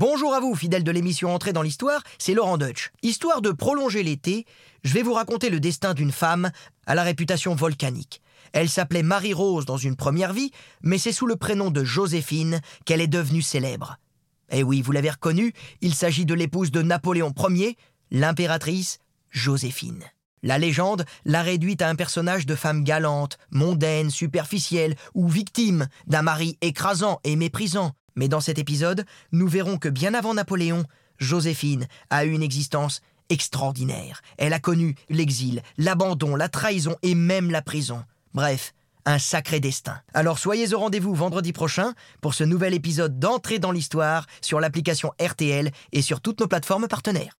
Bonjour à vous, fidèles de l'émission Entrée dans l'Histoire, c'est Laurent Deutsch. Histoire de prolonger l'été, je vais vous raconter le destin d'une femme à la réputation volcanique. Elle s'appelait Marie-Rose dans une première vie, mais c'est sous le prénom de Joséphine qu'elle est devenue célèbre. Eh oui, vous l'avez reconnue, il s'agit de l'épouse de Napoléon Ier, l'impératrice Joséphine. La légende l'a réduite à un personnage de femme galante, mondaine, superficielle ou victime d'un mari écrasant et méprisant. Mais dans cet épisode, nous verrons que bien avant Napoléon, Joséphine a eu une existence extraordinaire. Elle a connu l'exil, l'abandon, la trahison et même la prison. Bref, un sacré destin. Alors soyez au rendez-vous vendredi prochain pour ce nouvel épisode d'entrée dans l'histoire sur l'application RTL et sur toutes nos plateformes partenaires.